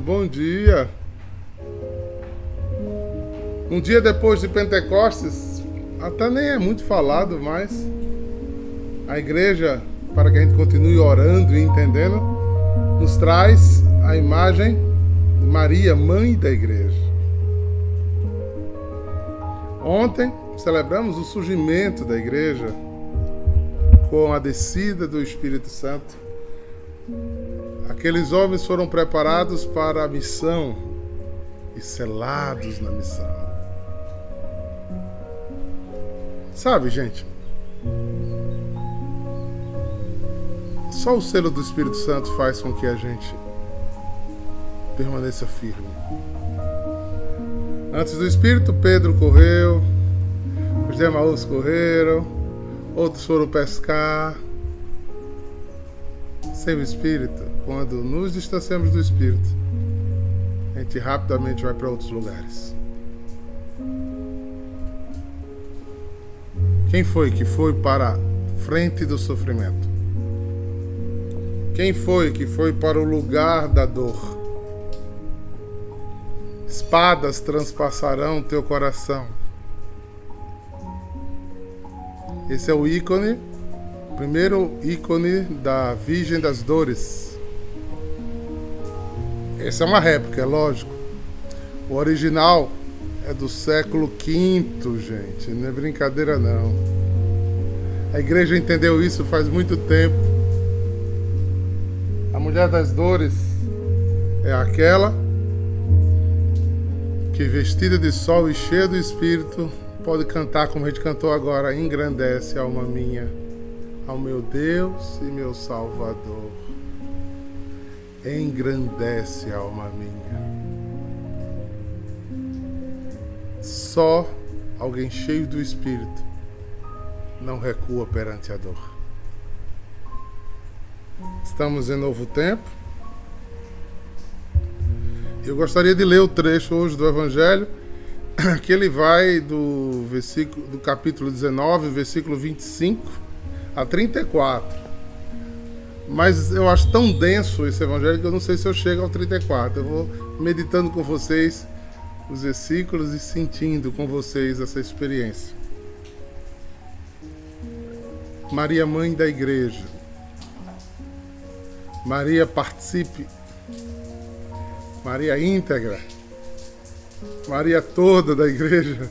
Bom dia. Um dia depois de Pentecostes, até nem é muito falado, mas a igreja, para que a gente continue orando e entendendo, nos traz a imagem de Maria, mãe da igreja. Ontem celebramos o surgimento da igreja com a descida do Espírito Santo Aqueles homens foram preparados para a missão e selados na missão. Sabe, gente? Só o selo do Espírito Santo faz com que a gente permaneça firme. Antes do Espírito, Pedro correu, os demais correram, outros foram pescar. Sem o Espírito, quando nos distanciamos do Espírito, a gente rapidamente vai para outros lugares. Quem foi que foi para a frente do sofrimento? Quem foi que foi para o lugar da dor? Espadas transpassarão teu coração. Esse é o ícone, primeiro ícone da Virgem das Dores. Essa é uma réplica, é lógico. O original é do século V, gente. Não é brincadeira, não. A igreja entendeu isso faz muito tempo. A mulher das dores é aquela que, vestida de sol e cheia do espírito, pode cantar como a gente cantou agora: engrandece a alma minha, ao meu Deus e meu Salvador engrandece a alma minha. Só alguém cheio do Espírito não recua perante a dor. Estamos em novo tempo. Eu gostaria de ler o trecho hoje do Evangelho, que ele vai do versículo do capítulo 19, versículo 25 a 34. Mas eu acho tão denso esse evangelho que eu não sei se eu chego ao 34. Eu vou meditando com vocês os versículos e sentindo com vocês essa experiência. Maria, mãe da igreja. Maria, participe. Maria íntegra. Maria toda da igreja.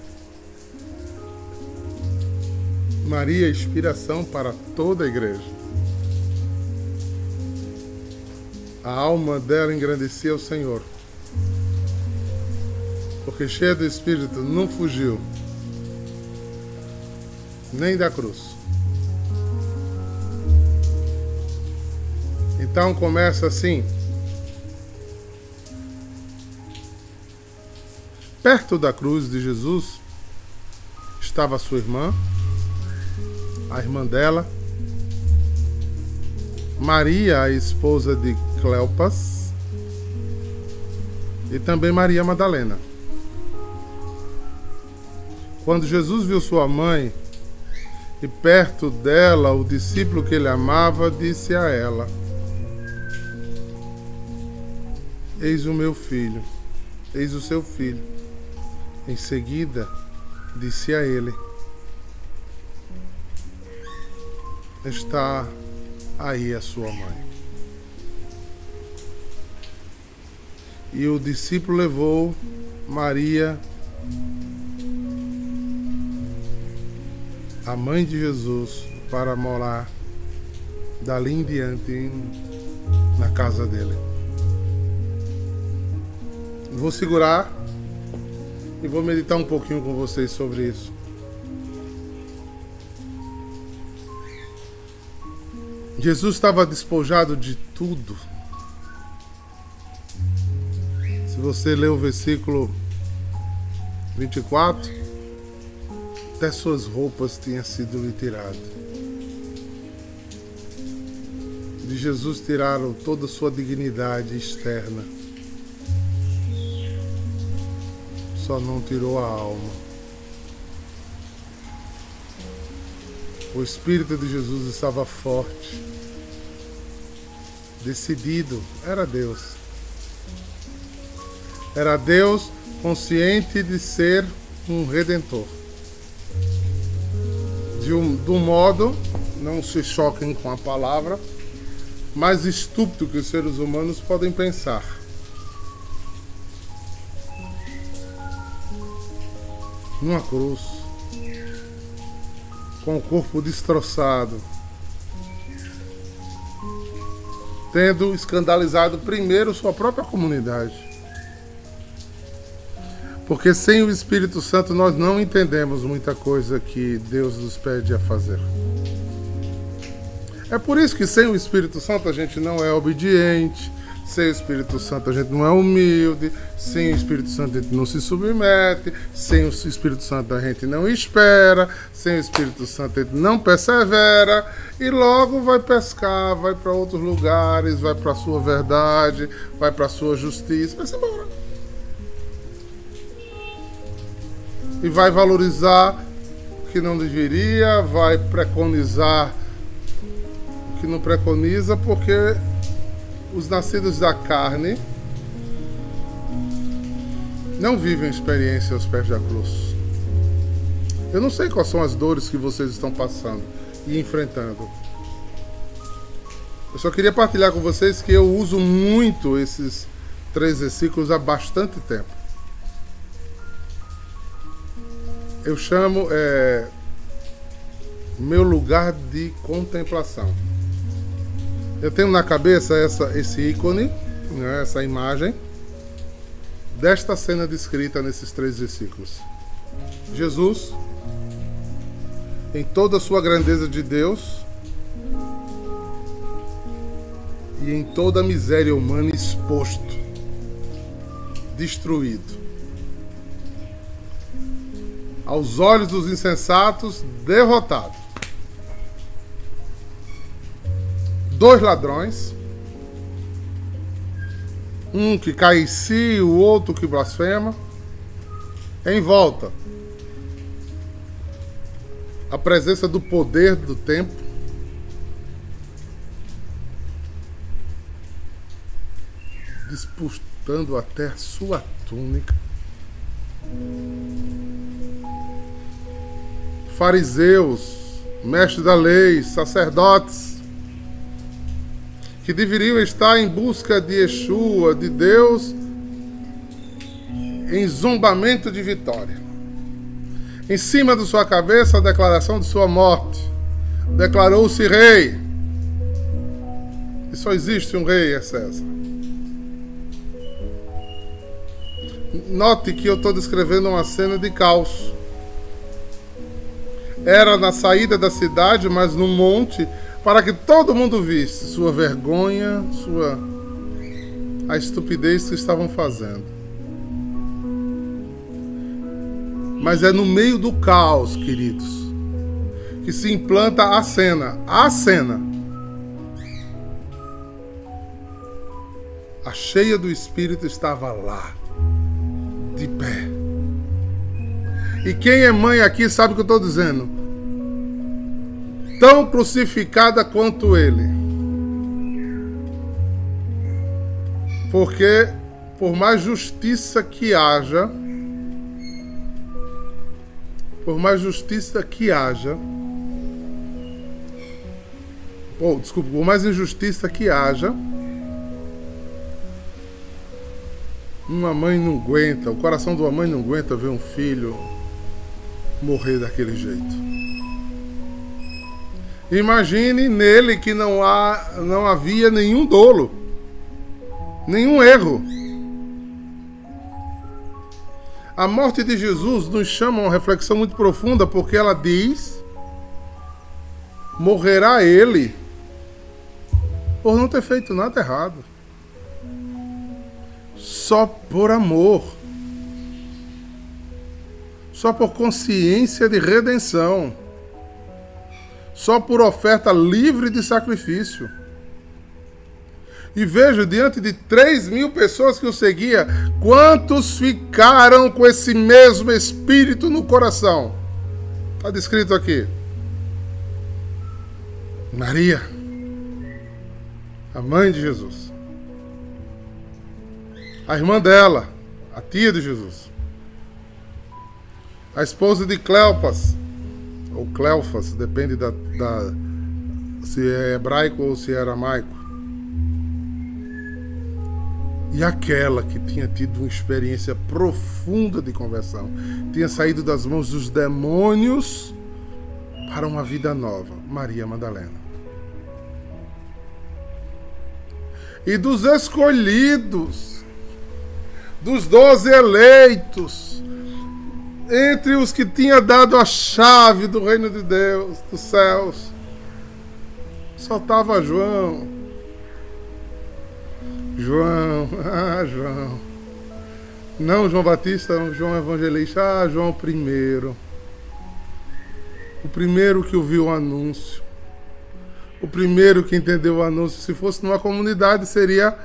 Maria, inspiração para toda a igreja. A alma dela engrandecia o Senhor, porque cheia do Espírito não fugiu, nem da cruz. Então começa assim. Perto da cruz de Jesus estava sua irmã, a irmã dela, Maria, a esposa de Cleopas, e também Maria Madalena. Quando Jesus viu sua mãe e perto dela o discípulo que ele amava, disse a ela: Eis o meu filho, eis o seu filho. Em seguida, disse a ele: Está aí a sua mãe. E o discípulo levou Maria, a mãe de Jesus, para morar dali em diante na casa dele. Vou segurar e vou meditar um pouquinho com vocês sobre isso. Jesus estava despojado de tudo. Você ler o versículo 24, até suas roupas tinham sido lhe tiradas. De Jesus tiraram toda a sua dignidade externa. Só não tirou a alma. O Espírito de Jesus estava forte decidido, era Deus. Era Deus consciente de ser um redentor. De um, modo, não se choquem com a palavra, mais estúpido que os seres humanos podem pensar. Numa cruz, com o corpo destroçado, tendo escandalizado primeiro sua própria comunidade. Porque sem o Espírito Santo nós não entendemos muita coisa que Deus nos pede a fazer. É por isso que sem o Espírito Santo a gente não é obediente, sem o Espírito Santo a gente não é humilde, sem o Espírito Santo a gente não se submete, sem o Espírito Santo a gente não espera, sem o Espírito Santo a gente não persevera e logo vai pescar, vai para outros lugares, vai para a sua verdade, vai para a sua justiça, vai-se embora. E vai valorizar o que não deveria, vai preconizar que não preconiza, porque os nascidos da carne não vivem experiência aos pés da cruz. Eu não sei quais são as dores que vocês estão passando e enfrentando. Eu só queria partilhar com vocês que eu uso muito esses três versículos há bastante tempo. Eu chamo é, meu lugar de contemplação. Eu tenho na cabeça essa, esse ícone, né, essa imagem, desta cena descrita nesses três versículos. Jesus, em toda a sua grandeza de Deus e em toda a miséria humana exposto, destruído. Aos olhos dos insensatos, derrotado. dois ladrões, um que cai em si, o outro que blasfema, em volta. A presença do poder do tempo. Disputando até sua túnica. Fariseus, mestres da lei, sacerdotes, que deveriam estar em busca de Yeshua, de Deus, em zombamento de vitória. Em cima de sua cabeça, a declaração de sua morte. Declarou-se rei. E só existe um rei, é César. Note que eu estou descrevendo uma cena de caos. Era na saída da cidade, mas no monte para que todo mundo visse sua vergonha, sua a estupidez que estavam fazendo. Mas é no meio do caos, queridos, que se implanta a cena, a cena. A cheia do Espírito estava lá, de pé. E quem é mãe aqui sabe o que eu estou dizendo tão crucificada quanto ele. Porque, por mais justiça que haja, por mais justiça que haja, oh, desculpa, por mais injustiça que haja, uma mãe não aguenta, o coração de uma mãe não aguenta ver um filho morrer daquele jeito. Imagine nele que não, há, não havia nenhum dolo, nenhum erro. A morte de Jesus nos chama a uma reflexão muito profunda, porque ela diz: morrerá ele por não ter feito nada errado, só por amor, só por consciência de redenção só por oferta livre de sacrifício. E veja, diante de 3 mil pessoas que o seguia, quantos ficaram com esse mesmo espírito no coração? Está descrito aqui. Maria, a mãe de Jesus. A irmã dela, a tia de Jesus. A esposa de Cleopas, ou Cleofas, depende da, da se é hebraico ou se é aramaico. E aquela que tinha tido uma experiência profunda de conversão, tinha saído das mãos dos demônios para uma vida nova, Maria Madalena. E dos escolhidos, dos doze eleitos, entre os que tinha dado a chave do reino de Deus, dos céus, só estava João. João, ah, João. Não João Batista, não João Evangelista, ah, João primeiro. O primeiro que ouviu o anúncio. O primeiro que entendeu o anúncio. Se fosse numa comunidade, seria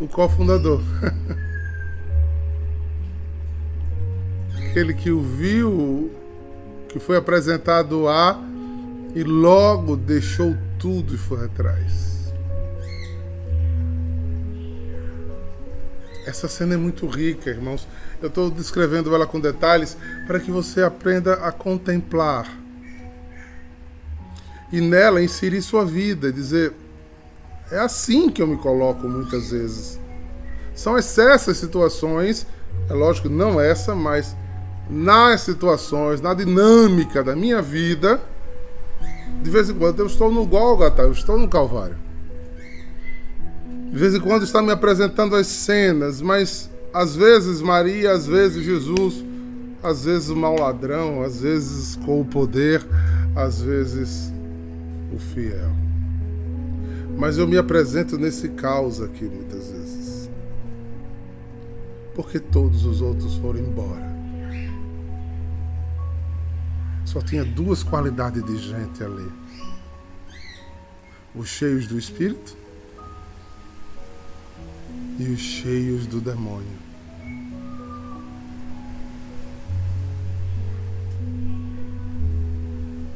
o cofundador. Aquele que o viu, que foi apresentado a e logo deixou tudo e foi atrás. Essa cena é muito rica, irmãos. Eu estou descrevendo ela com detalhes para que você aprenda a contemplar e nela inserir sua vida, dizer: é assim que eu me coloco muitas vezes. São essas situações, é lógico, não essa, mas nas situações, na dinâmica da minha vida, de vez em quando eu estou no Gólgota, eu estou no Calvário. De vez em quando está me apresentando as cenas, mas às vezes Maria, às vezes Jesus, às vezes o mau ladrão, às vezes com o poder, às vezes o fiel. Mas eu me apresento nesse caos aqui muitas vezes. Porque todos os outros foram embora. Só tinha duas qualidades de gente ali: os cheios do espírito e os cheios do demônio.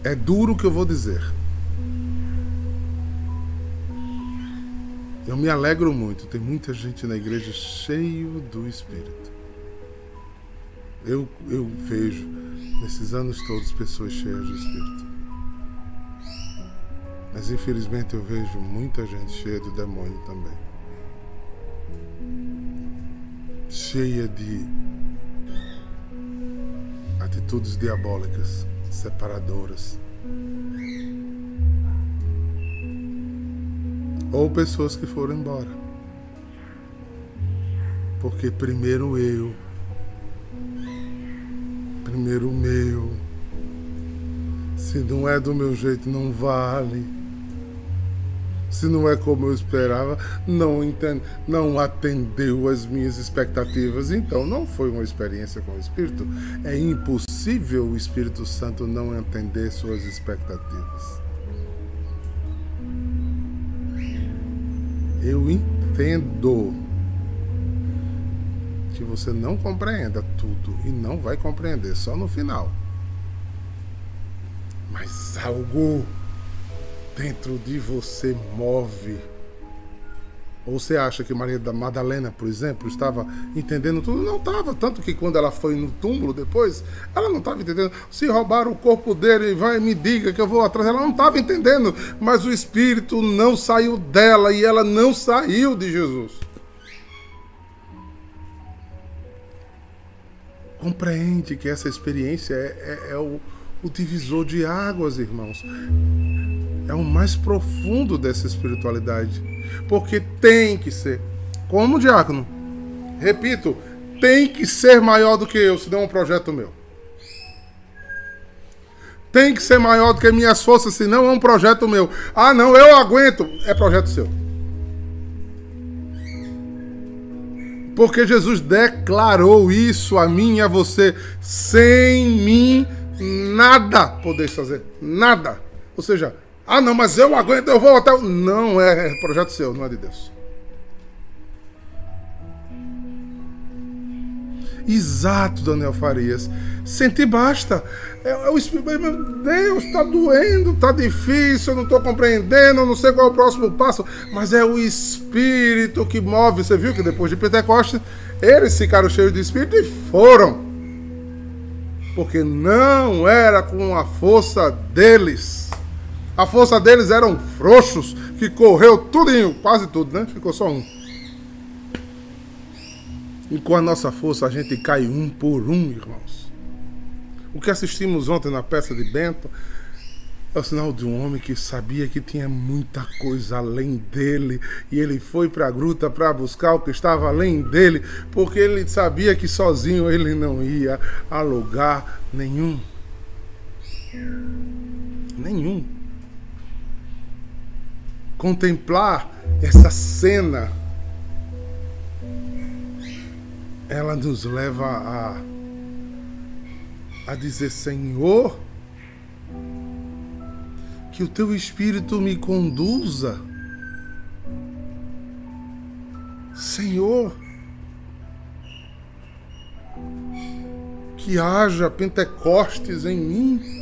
É duro o que eu vou dizer. Eu me alegro muito. Tem muita gente na igreja cheio do Espírito. Eu, eu vejo nesses anos todos pessoas cheias do Espírito. Mas infelizmente eu vejo muita gente cheia do demônio também. Cheia de atitudes diabólicas, separadoras ou pessoas que foram embora. Porque primeiro eu, primeiro meu, se não é do meu jeito, não vale. Se não é como eu esperava, não, entende, não atendeu as minhas expectativas, então não foi uma experiência com o Espírito. É impossível o Espírito Santo não atender suas expectativas. Eu entendo que você não compreenda tudo e não vai compreender só no final. Mas algo dentro de você move ou você acha que Maria da Madalena, por exemplo, estava entendendo tudo? Não estava. Tanto que quando ela foi no túmulo depois, ela não estava entendendo. Se roubaram o corpo dele, vai me diga que eu vou atrás. Ela não estava entendendo. Mas o Espírito não saiu dela e ela não saiu de Jesus. Compreende que essa experiência é, é, é o, o divisor de águas, irmãos. É o mais profundo dessa espiritualidade porque tem que ser. Como diácono, repito, tem que ser maior do que eu, senão é um projeto meu. Tem que ser maior do que minhas forças, senão é um projeto meu. Ah, não, eu aguento, é projeto seu. Porque Jesus declarou isso a mim e a você. Sem mim, nada podeis fazer. Nada. Ou seja, ah, não, mas eu aguento, eu vou até. Não, é, projeto seu, não é de Deus. Exato, Daniel Farias. Sentir basta. É, é meu Deus, está doendo, está difícil, eu não estou compreendendo, eu não sei qual é o próximo passo, mas é o Espírito que move. Você viu que depois de Pentecostes, eles ficaram cheios de Espírito e foram. Porque não era com a força deles. A força deles eram frouxos, que correu tudinho, quase tudo, né? Ficou só um. E com a nossa força a gente cai um por um, irmãos. O que assistimos ontem na peça de Bento é o sinal de um homem que sabia que tinha muita coisa além dele e ele foi para a gruta para buscar o que estava além dele, porque ele sabia que sozinho ele não ia a lugar nenhum. Nenhum. Contemplar essa cena ela nos leva a, a dizer: Senhor, que o teu Espírito me conduza. Senhor, que haja Pentecostes em mim.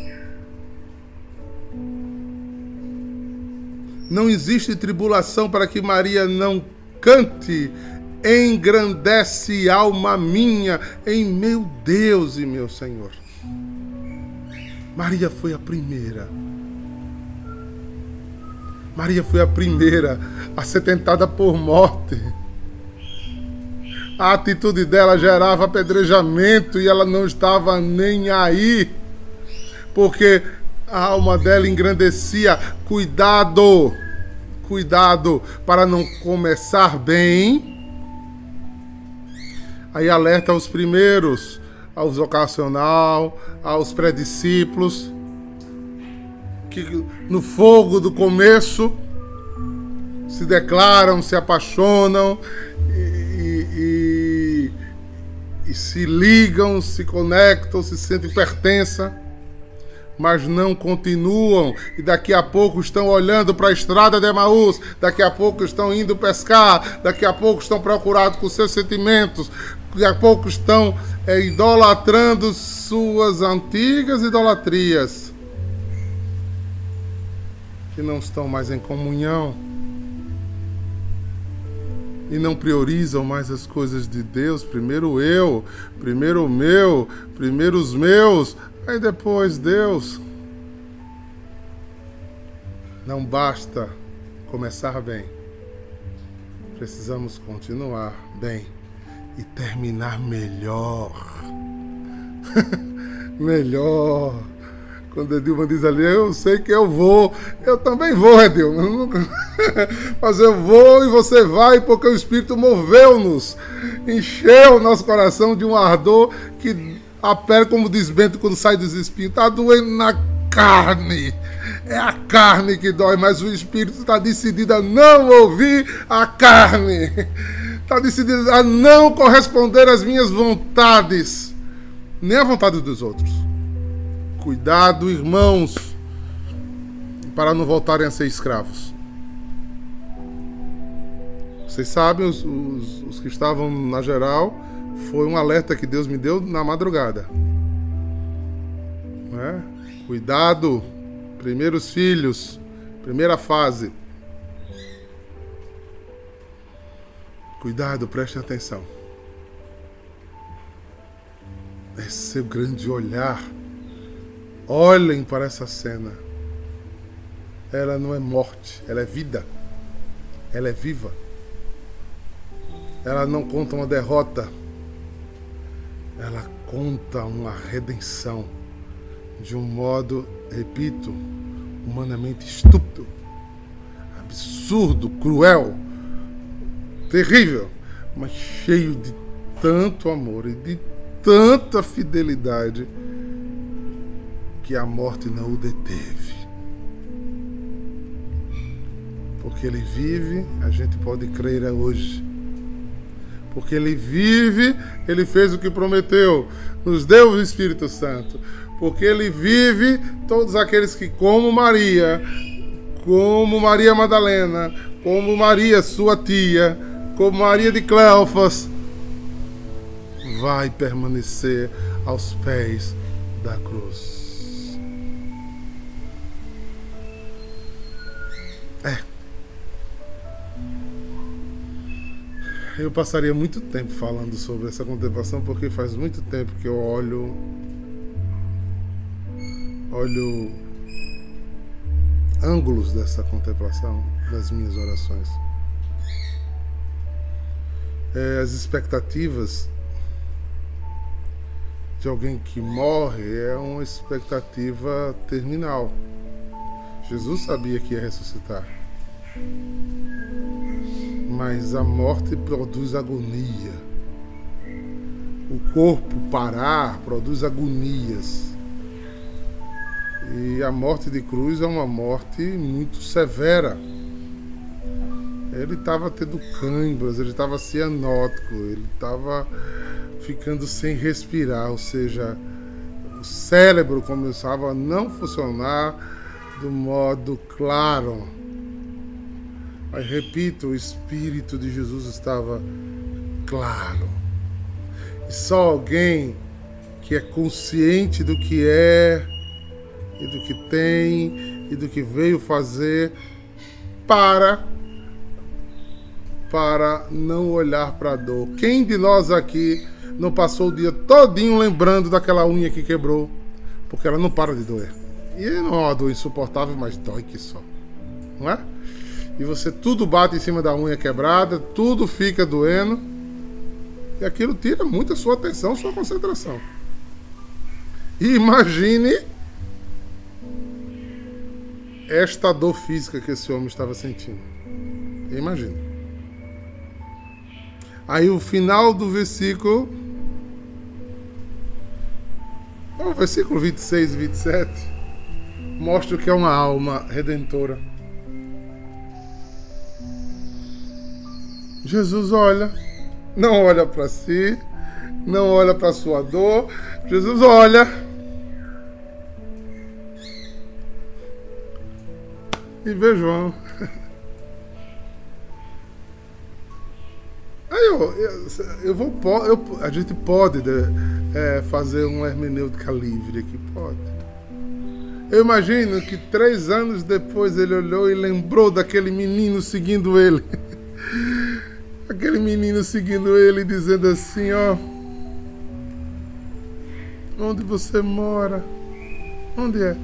Não existe tribulação para que Maria não cante engrandece alma minha em meu Deus e meu Senhor. Maria foi a primeira. Maria foi a primeira a ser tentada por morte. A atitude dela gerava apedrejamento e ela não estava nem aí, porque a alma dela engrandecia. Cuidado, cuidado para não começar bem Aí alerta aos primeiros, aos vocacional, aos pré-discípulos, que no fogo do começo se declaram, se apaixonam e, e, e se ligam, se conectam, se sentem pertença mas não continuam e daqui a pouco estão olhando para a estrada de Emaús, daqui a pouco estão indo pescar, daqui a pouco estão procurados com seus sentimentos, daqui a pouco estão é, idolatrando suas antigas idolatrias, que não estão mais em comunhão e não priorizam mais as coisas de Deus. Primeiro eu, primeiro o meu, primeiro os meus, Aí depois, Deus, não basta começar bem, precisamos continuar bem e terminar melhor. melhor. Quando Edilma diz ali, eu sei que eu vou, eu também vou, Edilma. Mas eu vou e você vai, porque o Espírito moveu-nos, encheu o nosso coração de um ardor que a pele, como diz Bento, quando sai dos espinhos, está doendo na carne. É a carne que dói, mas o espírito está decidido a não ouvir a carne. Está decidido a não corresponder às minhas vontades, nem à vontade dos outros. Cuidado, irmãos, para não voltarem a ser escravos. Vocês sabem, os, os, os que estavam na geral, foi um alerta que Deus me deu na madrugada. É? Cuidado, primeiros filhos, primeira fase. Cuidado, preste atenção. É seu grande olhar. Olhem para essa cena. Ela não é morte, ela é vida. Ela é viva. Ela não conta uma derrota ela conta uma redenção de um modo, repito, humanamente estúpido, absurdo, cruel, terrível, mas cheio de tanto amor e de tanta fidelidade que a morte não o deteve. Porque ele vive, a gente pode crer hoje porque ele vive, ele fez o que prometeu, nos deu o Espírito Santo. Porque ele vive, todos aqueles que, como Maria, como Maria Madalena, como Maria, sua tia, como Maria de Cleofas, vai permanecer aos pés da cruz. Eu passaria muito tempo falando sobre essa contemplação porque faz muito tempo que eu olho olho ângulos dessa contemplação nas minhas orações. É, as expectativas de alguém que morre é uma expectativa terminal. Jesus sabia que ia ressuscitar. Mas a morte produz agonia. O corpo parar produz agonias. E a morte de cruz é uma morte muito severa. Ele estava tendo cãibras, ele estava cianótico, ele estava ficando sem respirar, ou seja, o cérebro começava a não funcionar do modo claro. Mas repito, o Espírito de Jesus estava claro. E só alguém que é consciente do que é e do que tem e do que veio fazer para para não olhar para a dor. Quem de nós aqui não passou o dia todinho lembrando daquela unha que quebrou? Porque ela não para de doer. E não é uma dor insuportável, mas dói que só. Não é? E você tudo bate em cima da unha quebrada, tudo fica doendo. E aquilo tira muito a sua atenção, sua concentração. Imagine esta dor física que esse homem estava sentindo. Imagina. Aí o final do versículo. O versículo 26 e 27 mostra o que é uma alma redentora. Jesus olha, não olha para si, não olha para sua dor. Jesus olha e vê João. Aí eu, eu, vou. Eu, a gente pode né, é, fazer uma hermenêutica livre aqui, pode. Eu imagino que três anos depois ele olhou e lembrou daquele menino seguindo ele. aquele menino seguindo ele, dizendo assim: Ó, onde você mora? Onde é?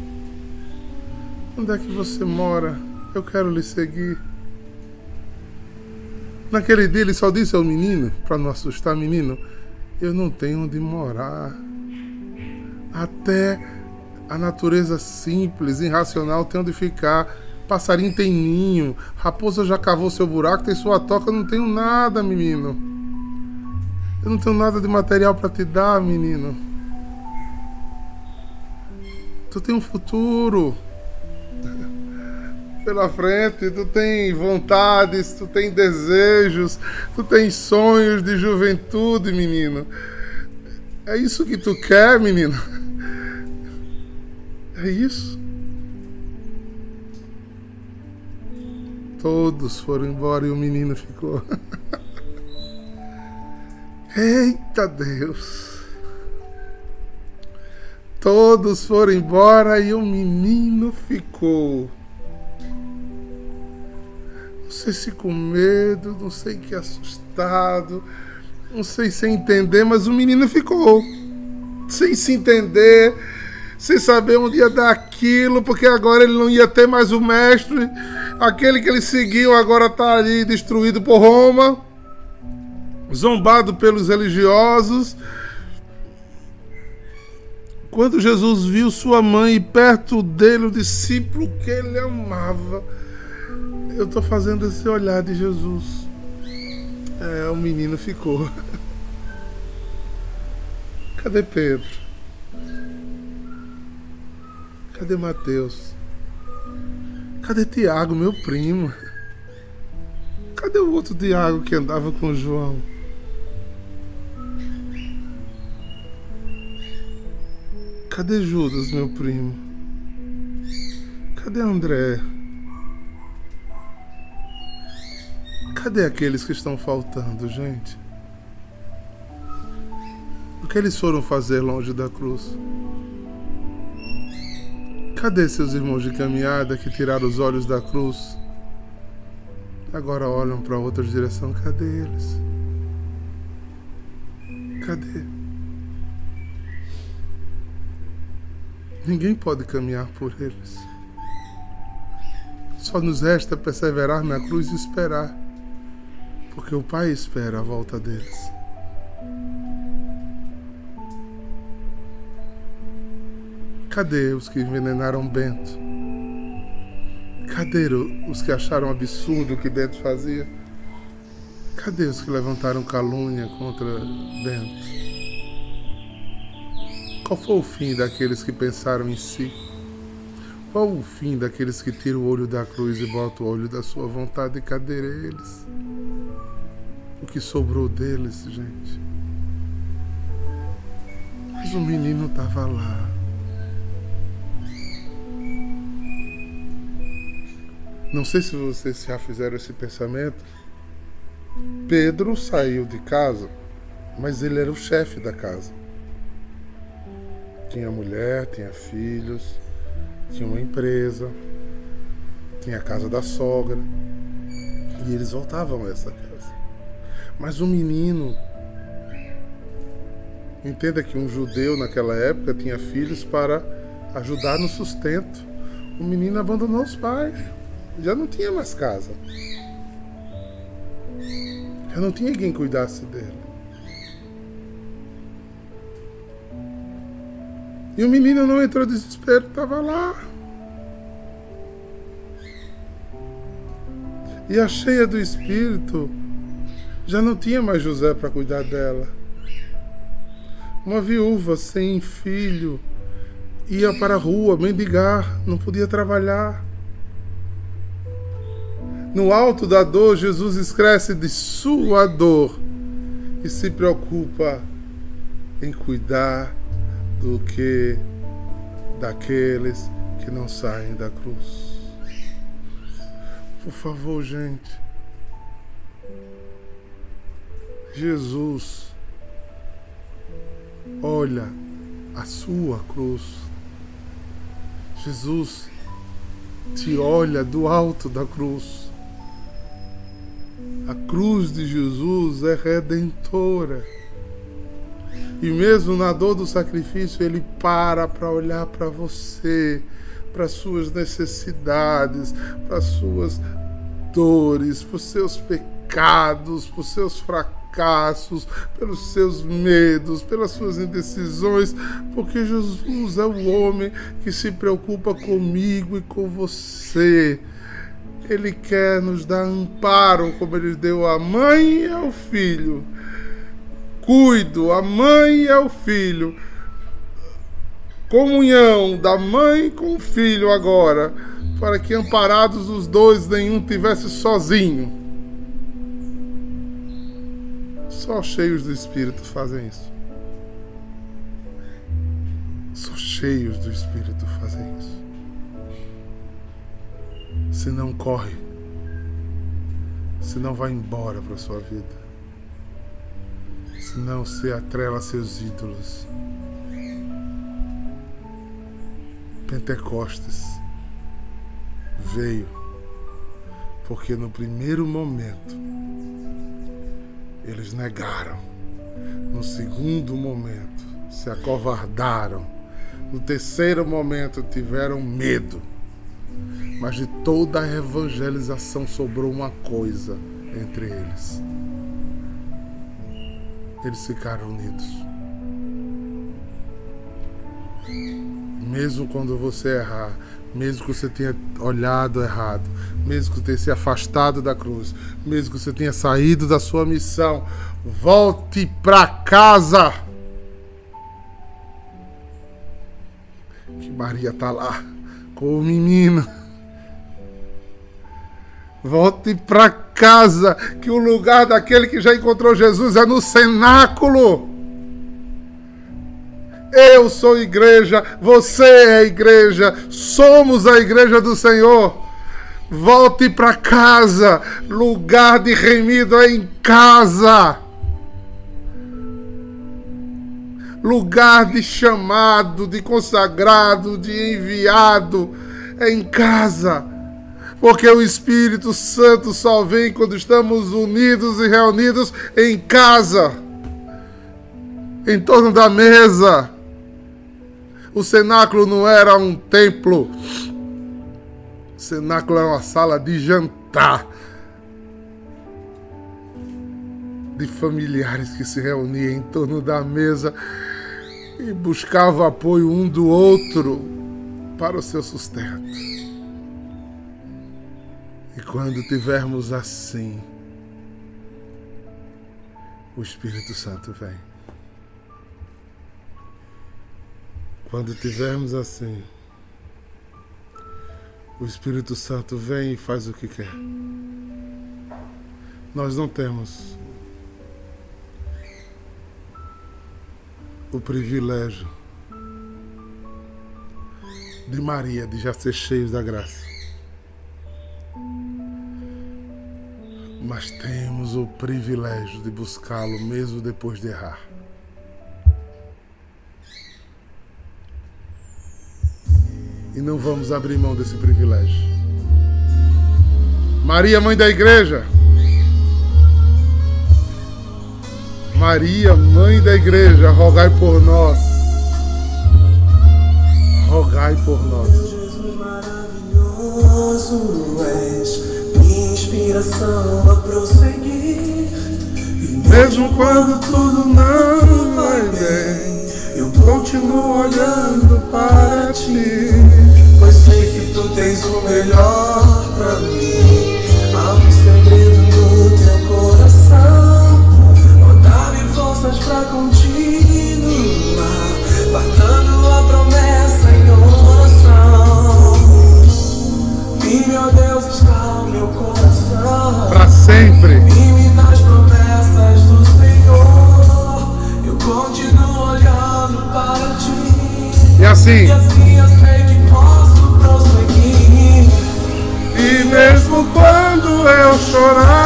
Onde é que você mora? Eu quero lhe seguir. Naquele dia ele só disse ao menino, para não assustar menino, eu não tenho onde morar. Até a natureza simples, irracional tem onde ficar. Passarinho tem ninho, raposa já cavou seu buraco, tem sua toca, eu não tenho nada, menino. Eu não tenho nada de material para te dar, menino. Tu tem um futuro pela frente, tu tem vontades, tu tem desejos, tu tem sonhos de juventude, menino. É isso que tu quer, menino? É isso? Todos foram embora e o menino ficou. Eita Deus! Todos foram embora e o menino ficou sei se com medo, não sei que assustado, não sei sem entender, mas o menino ficou sem se entender, sem saber onde ia dar aquilo, porque agora ele não ia ter mais o mestre, aquele que ele seguiu agora está ali destruído por Roma, zombado pelos religiosos. Quando Jesus viu sua mãe perto dele, o discípulo que ele amava, eu tô fazendo esse olhar de Jesus. É, o menino ficou. Cadê Pedro? Cadê Mateus? Cadê Tiago, meu primo? Cadê o outro Tiago que andava com João? Cadê Judas, meu primo? Cadê André? Cadê aqueles que estão faltando, gente? que eles foram fazer longe da cruz? Cadê seus irmãos de caminhada que tiraram os olhos da cruz? Agora olham para outra direção. Cadê eles? Cadê? Ninguém pode caminhar por eles. Só nos resta perseverar na cruz e esperar, porque o Pai espera a volta deles. Cadê os que envenenaram Bento? Cadê os que acharam absurdo o que Bento fazia? Cadê os que levantaram calúnia contra Bento? Qual foi o fim daqueles que pensaram em si? Qual o fim daqueles que tiram o olho da cruz e botam o olho da sua vontade? E cadê eles? O que sobrou deles, gente? Mas o menino estava lá. Não sei se vocês já fizeram esse pensamento. Pedro saiu de casa, mas ele era o chefe da casa. Tinha mulher, tinha filhos, tinha uma empresa, tinha a casa da sogra. E eles voltavam a essa casa. Mas o menino. Entenda que um judeu naquela época tinha filhos para ajudar no sustento. O menino abandonou os pais já não tinha mais casa. Já não tinha quem cuidasse dele. E o menino não entrou desespero, estava lá. E a cheia do espírito já não tinha mais José para cuidar dela. Uma viúva sem filho ia para a rua mendigar, não podia trabalhar. No alto da dor, Jesus esquece de sua dor e se preocupa em cuidar do que daqueles que não saem da cruz. Por favor, gente. Jesus olha a sua cruz. Jesus te olha do alto da cruz. A cruz de Jesus é redentora. E mesmo na dor do sacrifício, ele para para olhar para você, para suas necessidades, para suas dores, para os seus pecados, para os seus fracassos, pelos seus medos, pelas suas indecisões, porque Jesus é o homem que se preocupa comigo e com você. Ele quer nos dar amparo, como ele deu à mãe e ao filho. Cuido, a mãe e ao filho. Comunhão da mãe com o filho agora, para que amparados os dois nenhum tivesse sozinho. Só cheios do Espírito fazem isso. Só cheios do Espírito se não corre, se não vai embora para sua vida, se não se atrela a seus ídolos. Pentecostes veio porque no primeiro momento eles negaram, no segundo momento se acovardaram, no terceiro momento tiveram medo mas de toda a evangelização sobrou uma coisa entre eles. Eles ficaram unidos. Mesmo quando você errar, mesmo que você tenha olhado errado, mesmo que você tenha se afastado da cruz, mesmo que você tenha saído da sua missão, volte para casa. Que Maria tá lá com o menino. Volte para casa, que o lugar daquele que já encontrou Jesus é no cenáculo. Eu sou igreja, você é igreja, somos a igreja do Senhor. Volte para casa, lugar de remido é em casa. lugar de chamado, de consagrado, de enviado é em casa. Porque o Espírito Santo só vem quando estamos unidos e reunidos em casa, em torno da mesa. O cenáculo não era um templo, o cenáculo era uma sala de jantar de familiares que se reuniam em torno da mesa e buscavam apoio um do outro para o seu sustento. Quando tivermos assim, o Espírito Santo vem. Quando tivermos assim, o Espírito Santo vem e faz o que quer. Nós não temos o privilégio de Maria de já ser cheios da graça. Mas temos o privilégio de buscá-lo mesmo depois de errar. E não vamos abrir mão desse privilégio. Maria, mãe da igreja. Maria, mãe da igreja, rogai por nós. Rogai por nós. Jesus maravilhoso és, inspiração a prosseguir. E Mesmo quando tudo não vai bem, eu continuo olhando para ti. Pois sei que tu tens o melhor pra mim. Há um segredo no teu coração. Oh, dá-me forças pra continuar. Guardando a promessa em oração. E meu Deus está o meu coração. Para sempre. Firme nas promessas do Senhor, eu continuo olhando para ti. E assim, E assim eu sei que posso prosseguir. e mesmo quando eu chorar,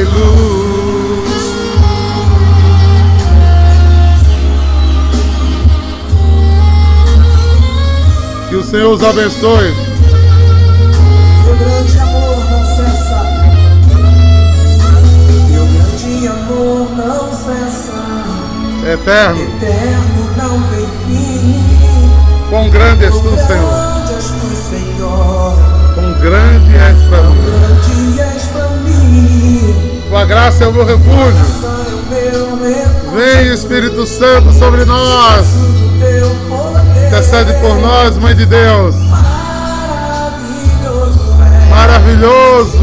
e luz. Que o Senhor os abençoe. Meu grande amor não cessa. Meu grande amor não cessa. Eterno, Eterno não tem fim. quão grande és tu, Quão Senhor. grande és tu, Senhor. Quão grande és para graça é o meu refúgio. Vem, Espírito Santo, sobre nós. Intercede por nós, Mãe de Deus. Maravilhoso. Maravilhoso.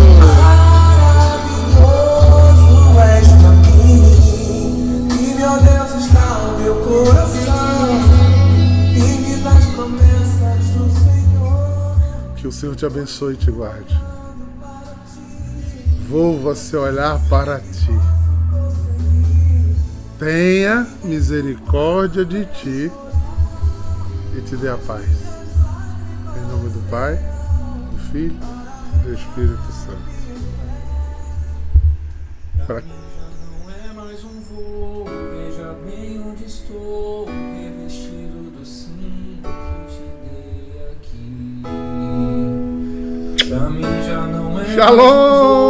És mim, e meu Deus está meu coração, nas promessas do Senhor. Que o Senhor te abençoe e te guarde. Volva seu olhar para ti. Tenha misericórdia de ti e te dê a paz. Em nome do Pai, do Filho e do Espírito Santo. Pra- Não é mais um voo, veja bem onde estou, revestido do sim que te dei aqui. Pra mim já não é Shalom!